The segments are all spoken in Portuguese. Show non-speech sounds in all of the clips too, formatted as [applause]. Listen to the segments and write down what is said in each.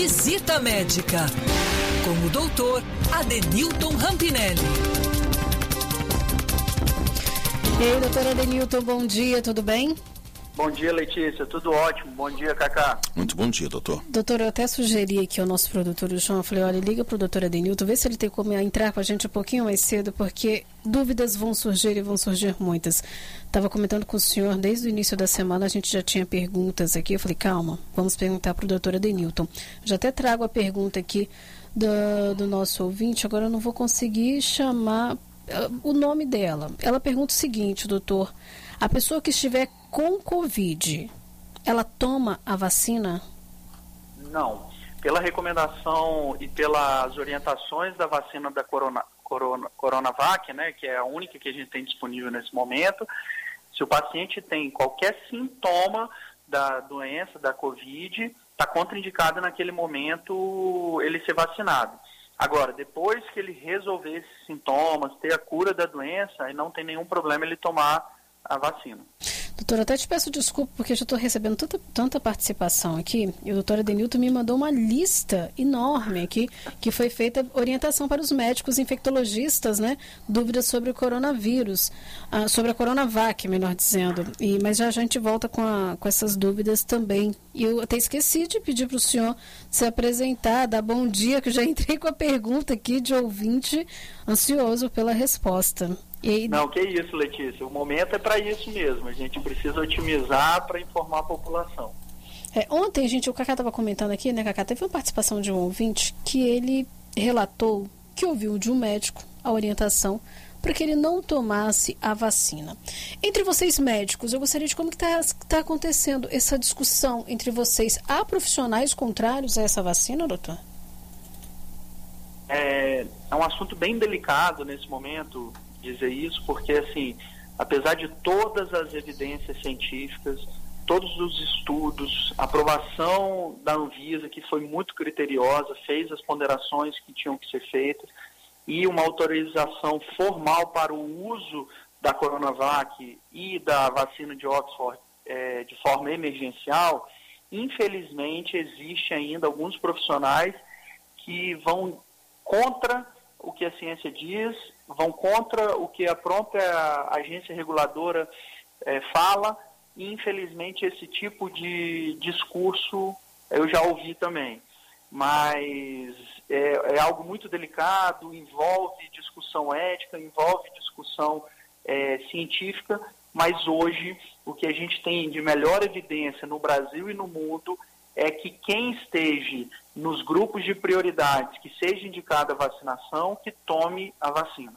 Visita Médica com o doutor Adenilton Rampinelli. E aí, doutor Adenilton, bom dia, tudo bem? Bom dia, Letícia. Tudo ótimo. Bom dia, Cacá. Muito bom dia, doutor. Doutor, eu até sugeri aqui ao nosso produtor, o João, eu falei, olha, liga para o doutor Adenilton, vê se ele tem como entrar com a gente um pouquinho mais cedo, porque dúvidas vão surgir e vão surgir muitas. Estava comentando com o senhor, desde o início da semana a gente já tinha perguntas aqui, eu falei, calma, vamos perguntar para o doutor Adenilton. Já até trago a pergunta aqui do, do nosso ouvinte, agora eu não vou conseguir chamar uh, o nome dela. Ela pergunta o seguinte, doutor, a pessoa que estiver com Covid, ela toma a vacina? Não. Pela recomendação e pelas orientações da vacina da Corona, Corona, Coronavac, né, que é a única que a gente tem disponível nesse momento, se o paciente tem qualquer sintoma da doença, da Covid, está contraindicado naquele momento ele ser vacinado. Agora, depois que ele resolver esses sintomas, ter a cura da doença, aí não tem nenhum problema ele tomar a vacina. Doutora, até te peço desculpa porque eu já estou recebendo tanta, tanta participação aqui. E o doutor Adenilton me mandou uma lista enorme aqui, que foi feita orientação para os médicos infectologistas, né? Dúvidas sobre o coronavírus, ah, sobre a Coronavac, melhor dizendo. E, mas já a gente volta com, a, com essas dúvidas também. E eu até esqueci de pedir para o senhor se apresentar, dar bom dia, que eu já [laughs] entrei com a pergunta aqui de ouvinte ansioso pela resposta. E... Não, que isso, Letícia. O momento é para isso mesmo. A gente precisa otimizar para informar a população. É, ontem, gente, o Cacá estava comentando aqui, né, Cacá? Teve uma participação de um ouvinte que ele relatou que ouviu de um médico a orientação para que ele não tomasse a vacina. Entre vocês médicos, eu gostaria de como está tá acontecendo essa discussão entre vocês. Há profissionais contrários a essa vacina, doutor? É, é um assunto bem delicado nesse momento, dizer isso, porque assim, apesar de todas as evidências científicas, todos os estudos, a aprovação da Anvisa, que foi muito criteriosa, fez as ponderações que tinham que ser feitas, e uma autorização formal para o uso da Coronavac e da vacina de Oxford é, de forma emergencial, infelizmente existe ainda alguns profissionais que vão contra o que a ciência diz, vão contra o que a própria agência reguladora é, fala, e infelizmente esse tipo de discurso eu já ouvi também. Mas é, é algo muito delicado, envolve discussão ética, envolve discussão é, científica, mas hoje o que a gente tem de melhor evidência no Brasil e no mundo é que quem esteja nos grupos de prioridades que seja indicada a vacinação, que tome a vacina.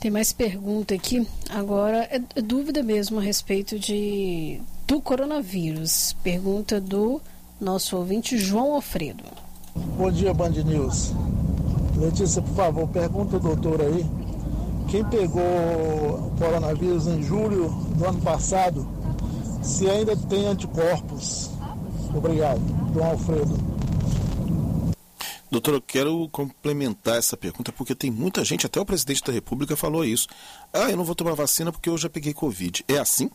Tem mais pergunta aqui. Agora, é, é dúvida mesmo a respeito de do coronavírus. Pergunta do nosso ouvinte João Alfredo. Bom dia, Band News. Letícia, por favor, pergunta ao doutor aí. Quem pegou o coronavírus em julho do ano passado, se ainda tem anticorpos Obrigado. Dom Alfredo. Doutor, eu quero complementar essa pergunta porque tem muita gente, até o presidente da República falou isso. Ah, eu não vou tomar vacina porque eu já peguei Covid. É assim?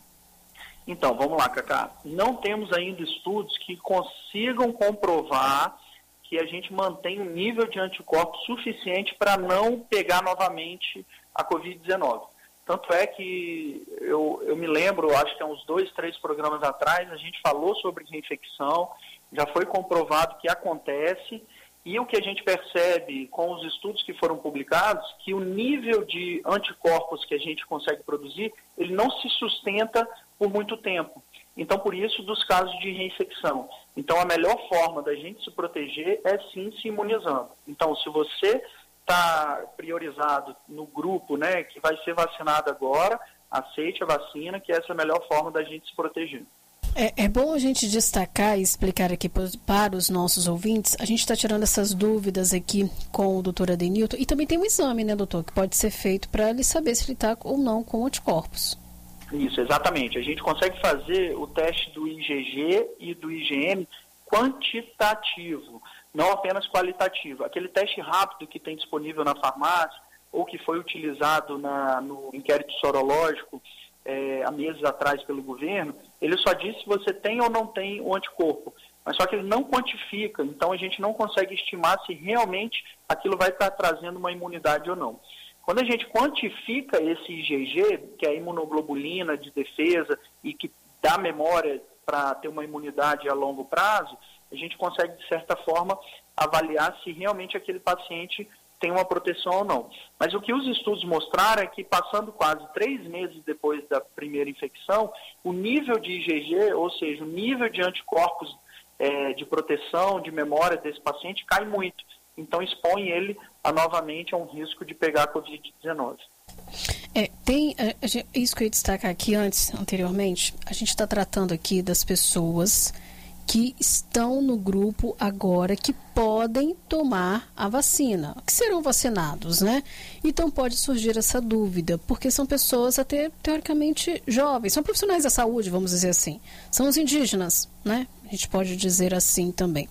Então, vamos lá, Cacá. Não temos ainda estudos que consigam comprovar que a gente mantém um nível de anticorpos suficiente para não pegar novamente a Covid-19. Tanto é que eu, eu me lembro, acho que há uns dois, três programas atrás, a gente falou sobre reinfecção, já foi comprovado que acontece, e o que a gente percebe com os estudos que foram publicados, que o nível de anticorpos que a gente consegue produzir, ele não se sustenta por muito tempo. Então, por isso, dos casos de reinfecção. Então, a melhor forma da gente se proteger é sim se imunizando. Então, se você está priorizado no grupo né, que vai ser vacinado agora, aceite a vacina, que essa é a melhor forma da gente se proteger. É, é, bom a gente destacar e explicar aqui para os nossos ouvintes. A gente está tirando essas dúvidas aqui com o doutor Adenilton. E também tem um exame, né, doutor, que pode ser feito para ele saber se ele está ou não com anticorpos. Isso, exatamente. A gente consegue fazer o teste do IgG e do IgM quantitativo não apenas qualitativo. Aquele teste rápido que tem disponível na farmácia ou que foi utilizado na, no inquérito sorológico é, há meses atrás pelo governo, ele só diz se você tem ou não tem o anticorpo. mas só que ele não quantifica, então a gente não consegue estimar se realmente aquilo vai estar trazendo uma imunidade ou não. Quando a gente quantifica esse IgG, que é a imunoglobulina de defesa e que dá memória para ter uma imunidade a longo prazo, a gente consegue, de certa forma, avaliar se realmente aquele paciente tem uma proteção ou não. Mas o que os estudos mostraram é que, passando quase três meses depois da primeira infecção, o nível de IgG, ou seja, o nível de anticorpos é, de proteção, de memória desse paciente, cai muito. Então, expõe ele a, novamente a um risco de pegar a Covid-19. É, tem é, isso que eu ia destacar aqui antes, anteriormente. A gente está tratando aqui das pessoas que estão no grupo agora que podem tomar a vacina, que serão vacinados, né? Então pode surgir essa dúvida, porque são pessoas até teoricamente jovens, são profissionais da saúde, vamos dizer assim. São os indígenas, né? A gente pode dizer assim também.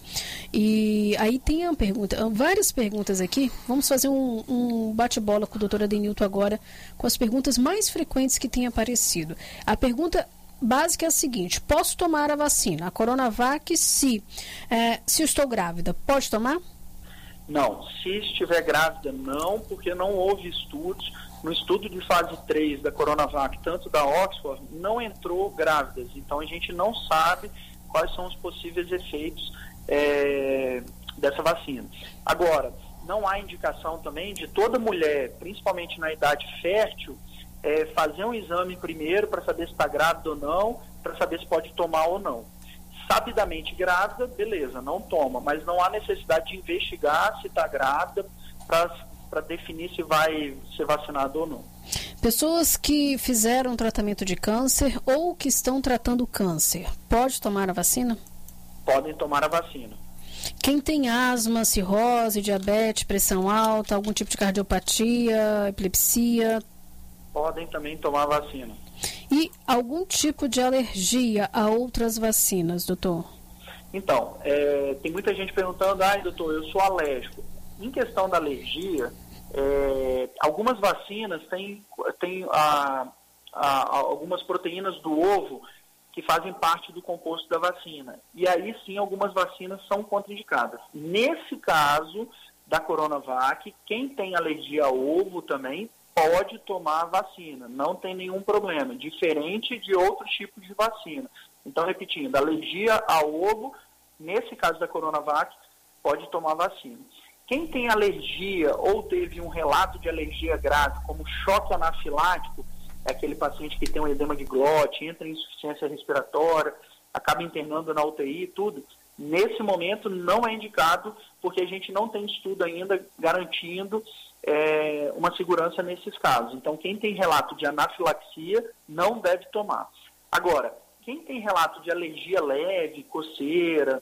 E aí tem uma pergunta, várias perguntas aqui. Vamos fazer um, um bate-bola com o doutor Adenilton agora, com as perguntas mais frequentes que têm aparecido. A pergunta básica é a seguinte: posso tomar a vacina, a Coronavac, se, é, se estou grávida, pode tomar? Não, se estiver grávida, não, porque não houve estudos. No estudo de fase 3 da Coronavac, tanto da Oxford, não entrou grávidas. Então a gente não sabe quais são os possíveis efeitos é, dessa vacina. Agora, não há indicação também de toda mulher, principalmente na idade fértil, é, fazer um exame primeiro para saber se está grávida ou não, para saber se pode tomar ou não. Sabidamente grávida, beleza, não toma, mas não há necessidade de investigar se está grávida para definir se vai ser vacinado ou não. Pessoas que fizeram tratamento de câncer ou que estão tratando câncer, pode tomar a vacina? Podem tomar a vacina. Quem tem asma, cirrose, diabetes, pressão alta, algum tipo de cardiopatia, epilepsia, podem também tomar vacina. E algum tipo de alergia a outras vacinas, doutor? Então, é, tem muita gente perguntando, ai doutor, eu sou alérgico. Em questão da alergia, é, algumas vacinas têm, têm a, a, algumas proteínas do ovo que fazem parte do composto da vacina. E aí sim, algumas vacinas são contraindicadas. Nesse caso da Coronavac, quem tem alergia ao ovo também pode tomar vacina, não tem nenhum problema, diferente de outros tipos de vacina. Então, repetindo, alergia ao ovo, nesse caso da Coronavac, pode tomar vacina. Quem tem alergia ou teve um relato de alergia grave, como choque anafilático, é aquele paciente que tem um edema de glote, entra em insuficiência respiratória, acaba internando na UTI e tudo, nesse momento não é indicado, porque a gente não tem estudo ainda garantindo é, uma segurança nesses casos. Então, quem tem relato de anafilaxia não deve tomar. Agora, quem tem relato de alergia leve, coceira,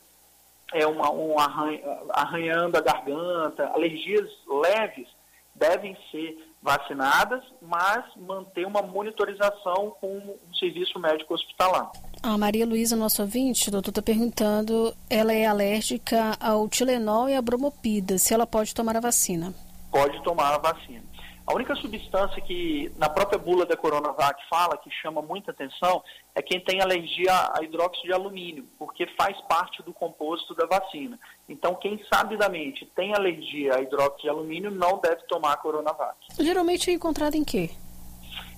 é uma, um arranha, arranhando a garganta, alergias leves, devem ser vacinadas, mas manter uma monitorização com um serviço médico hospitalar. A Maria Luísa, nosso ouvinte, doutor está perguntando, ela é alérgica ao Tilenol e à bromopida, se ela pode tomar a vacina pode tomar a vacina. A única substância que na própria bula da Coronavac fala, que chama muita atenção, é quem tem alergia a hidróxido de alumínio, porque faz parte do composto da vacina. Então, quem sabidamente tem alergia a hidróxido de alumínio não deve tomar a Coronavac. Geralmente é encontrado em quê?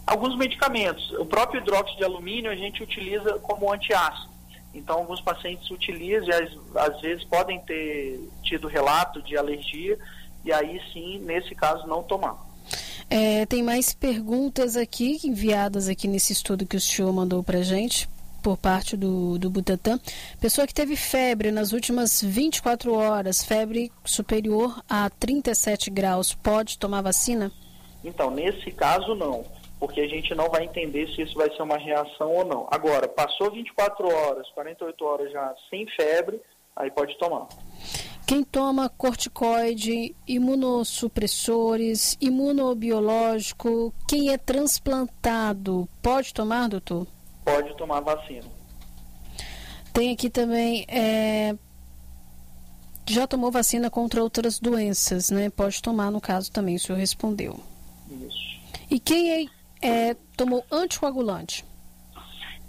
Alguns medicamentos. O próprio hidróxido de alumínio a gente utiliza como antiácido. Então, alguns pacientes utilizam e às, às vezes podem ter tido relato de alergia e aí sim, nesse caso, não tomar. É, tem mais perguntas aqui, enviadas aqui nesse estudo que o senhor mandou para gente, por parte do, do Butantan. Pessoa que teve febre nas últimas 24 horas, febre superior a 37 graus, pode tomar vacina? Então, nesse caso, não, porque a gente não vai entender se isso vai ser uma reação ou não. Agora, passou 24 horas, 48 horas já sem febre, aí pode tomar. Quem toma corticoide, imunossupressores, imunobiológico, quem é transplantado, pode tomar, doutor? Pode tomar vacina. Tem aqui também, é, já tomou vacina contra outras doenças, né? Pode tomar, no caso também, o senhor respondeu. Isso. E quem é, é tomou anticoagulante?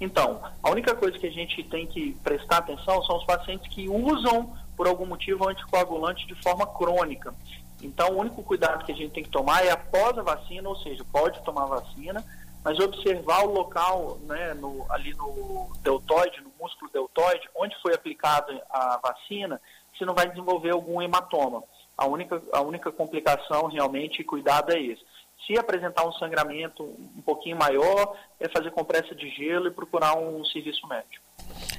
Então, a única coisa que a gente tem que prestar atenção são os pacientes que usam, por algum motivo, anticoagulante de forma crônica. Então, o único cuidado que a gente tem que tomar é após a vacina, ou seja, pode tomar vacina, mas observar o local, né, no, ali no deltoide, no músculo deltoide, onde foi aplicada a vacina, se não vai desenvolver algum hematoma. A única, a única complicação realmente e cuidado é esse. Se apresentar um sangramento um pouquinho maior, é fazer compressa de gelo e procurar um serviço médico.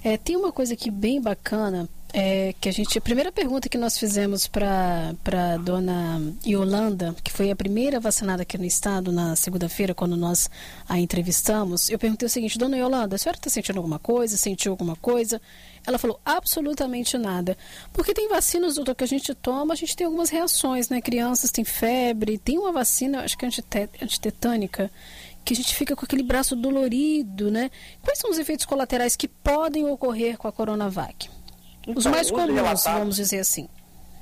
É, tem uma coisa aqui bem bacana, é, que a gente. A primeira pergunta que nós fizemos para a dona Yolanda, que foi a primeira vacinada aqui no estado na segunda-feira, quando nós a entrevistamos, eu perguntei o seguinte: Dona Yolanda, a senhora está sentindo alguma coisa? Sentiu alguma coisa? Ela falou absolutamente nada. Porque tem vacinas, doutor, que a gente toma, a gente tem algumas reações, né? Crianças têm febre, tem uma vacina, acho que é antitetânica, que a gente fica com aquele braço dolorido, né? Quais são os efeitos colaterais que podem ocorrer com a Coronavac? Então, os mais os comuns, vamos dizer assim.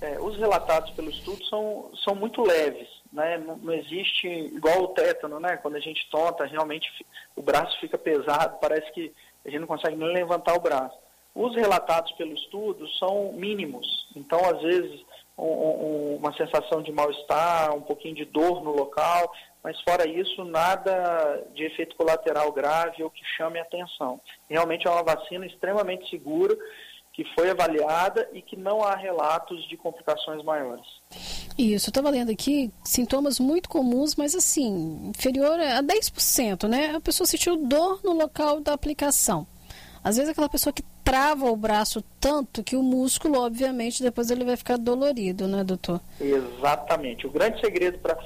É, os relatados pelo estudo são, são muito leves, né? Não, não, existe, igual o tétano, né? Quando a gente tonta, realmente o braço fica pesado, parece que a gente não consegue nem levantar o braço. Os relatados pelo estudo são mínimos, então às vezes um, um, uma sensação de mal-estar, um pouquinho de dor no local, mas fora isso, nada de efeito colateral grave ou que chame atenção. Realmente é uma vacina extremamente segura, que foi avaliada e que não há relatos de complicações maiores. Isso, eu estava lendo aqui sintomas muito comuns, mas assim, inferior a 10%, né? A pessoa sentiu dor no local da aplicação. Às vezes aquela pessoa que trava o braço tanto que o músculo, obviamente, depois ele vai ficar dolorido, né, doutor? Exatamente. O grande segredo para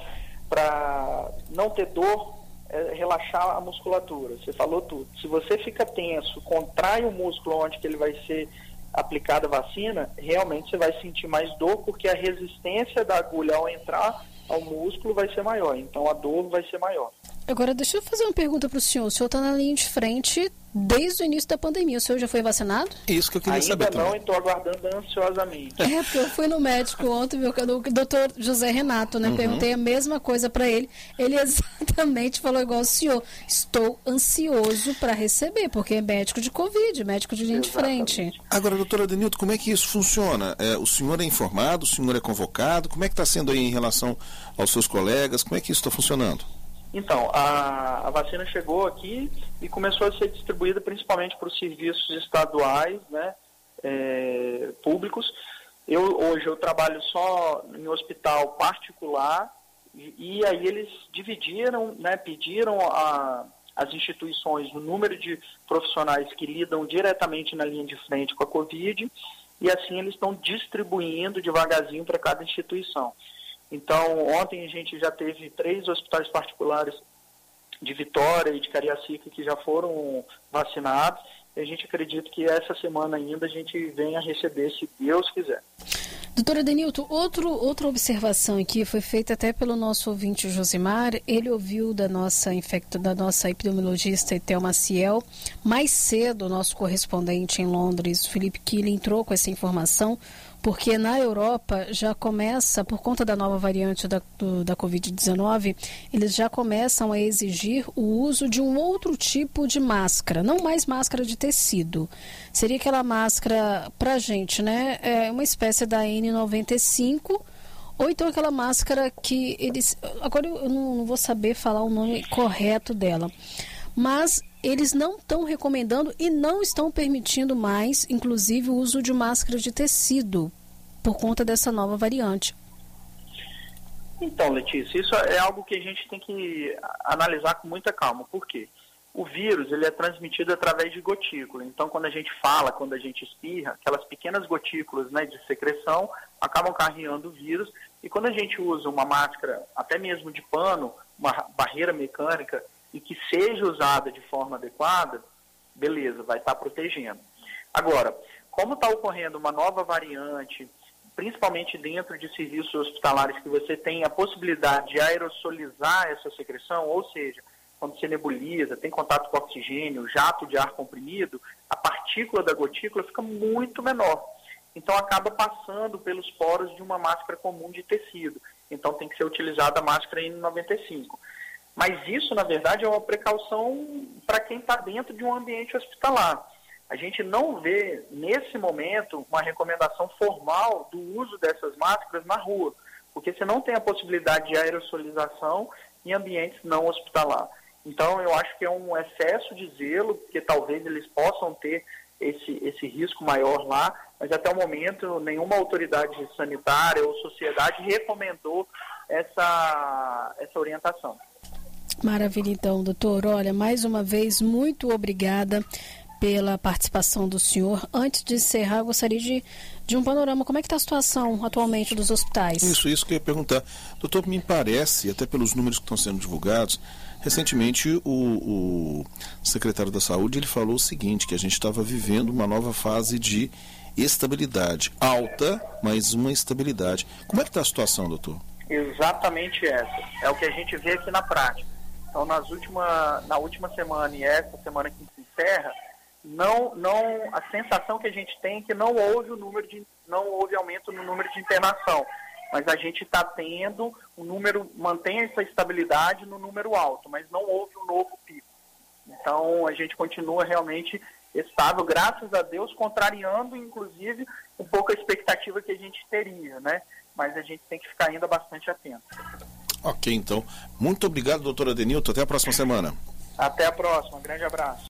para não ter dor, é relaxar a musculatura. Você falou tudo. Se você fica tenso, contrai o músculo onde que ele vai ser aplicada a vacina, realmente você vai sentir mais dor, porque a resistência da agulha ao entrar ao músculo vai ser maior. Então a dor vai ser maior. Agora, deixa eu fazer uma pergunta para o senhor. O senhor está na linha de frente desde o início da pandemia. O senhor já foi vacinado? Isso que eu queria Ainda saber não, estou aguardando ansiosamente. É, porque eu fui no médico ontem, meu, o doutor José Renato, né? Uhum. Perguntei a mesma coisa para ele. Ele [laughs] exatamente falou igual o senhor. Estou ansioso para receber, porque é médico de Covid, médico de linha exatamente. de frente. Agora, doutora Denilton, como é que isso funciona? É, o senhor é informado, o senhor é convocado? Como é que está sendo aí em relação aos seus colegas? Como é que isso está funcionando? Então, a, a, vacina chegou aqui e começou a ser distribuída principalmente para os serviços estaduais, né, é, públicos. Eu hoje eu trabalho só em hospital particular e, e aí eles dividiram, né, pediram a, as instituições o número de profissionais que lidam diretamente na linha de frente com a Covid e assim eles estão distribuindo devagarzinho para cada instituição. Então, ontem a gente já teve três hospitais particulares de Vitória e de Cariacica que já foram vacinados. A gente acredita que essa semana ainda a gente venha receber, se Deus quiser. Doutora Denilton, outro, outra observação aqui foi feita até pelo nosso ouvinte Josimar. Ele ouviu da nossa infecto, da nossa epidemiologista Etel Maciel. Mais cedo, nosso correspondente em Londres, Felipe Killing, entrou com essa informação porque na Europa já começa, por conta da nova variante da, da Covid-19, eles já começam a exigir o uso de um outro tipo de máscara, não mais máscara de tecido. Seria aquela máscara, para gente, né? É uma espécie da N95 ou então aquela máscara que eles. Agora eu não, não vou saber falar o nome correto dela. Mas eles não estão recomendando e não estão permitindo mais, inclusive, o uso de máscara de tecido por conta dessa nova variante. Então, Letícia, isso é algo que a gente tem que analisar com muita calma. Por quê? O vírus ele é transmitido através de gotícula. Então, quando a gente fala, quando a gente espirra, aquelas pequenas gotículas né, de secreção acabam carregando o vírus. E quando a gente usa uma máscara, até mesmo de pano, uma barreira mecânica, e que seja usada de forma adequada, beleza, vai estar protegendo. Agora, como está ocorrendo uma nova variante, principalmente dentro de serviços hospitalares que você tem a possibilidade de aerosolizar essa secreção, ou seja, quando você nebuliza, tem contato com oxigênio, jato de ar comprimido, a partícula da gotícula fica muito menor. Então acaba passando pelos poros de uma máscara comum de tecido. Então tem que ser utilizada a máscara N95. Mas isso, na verdade, é uma precaução para quem está dentro de um ambiente hospitalar. A gente não vê, nesse momento, uma recomendação formal do uso dessas máscaras na rua, porque você não tem a possibilidade de aerosolização em ambientes não hospitalar. Então, eu acho que é um excesso de zelo, porque talvez eles possam ter esse, esse risco maior lá, mas até o momento nenhuma autoridade sanitária ou sociedade recomendou essa, essa orientação. Maravilha, então, doutor. Olha, mais uma vez, muito obrigada pela participação do senhor. Antes de encerrar, gostaria de, de um panorama. Como é que está a situação atualmente dos hospitais? Isso, isso que eu ia perguntar. Doutor, me parece, até pelos números que estão sendo divulgados, recentemente o, o secretário da Saúde ele falou o seguinte, que a gente estava vivendo uma nova fase de estabilidade. Alta, mas uma estabilidade. Como é que está a situação, doutor? Exatamente essa. É o que a gente vê aqui na prática. Então, nas última, na última semana e essa semana que se encerra, não, não, a sensação que a gente tem é que não houve o número de, não houve aumento no número de internação, mas a gente está tendo um número, mantém essa estabilidade no número alto, mas não houve um novo pico. Então a gente continua realmente estável, graças a Deus, contrariando inclusive um pouco a expectativa que a gente teria, né? Mas a gente tem que ficar ainda bastante atento. Ok, então. Muito obrigado, doutora Denilton. Até a próxima semana. Até a próxima. Um grande abraço.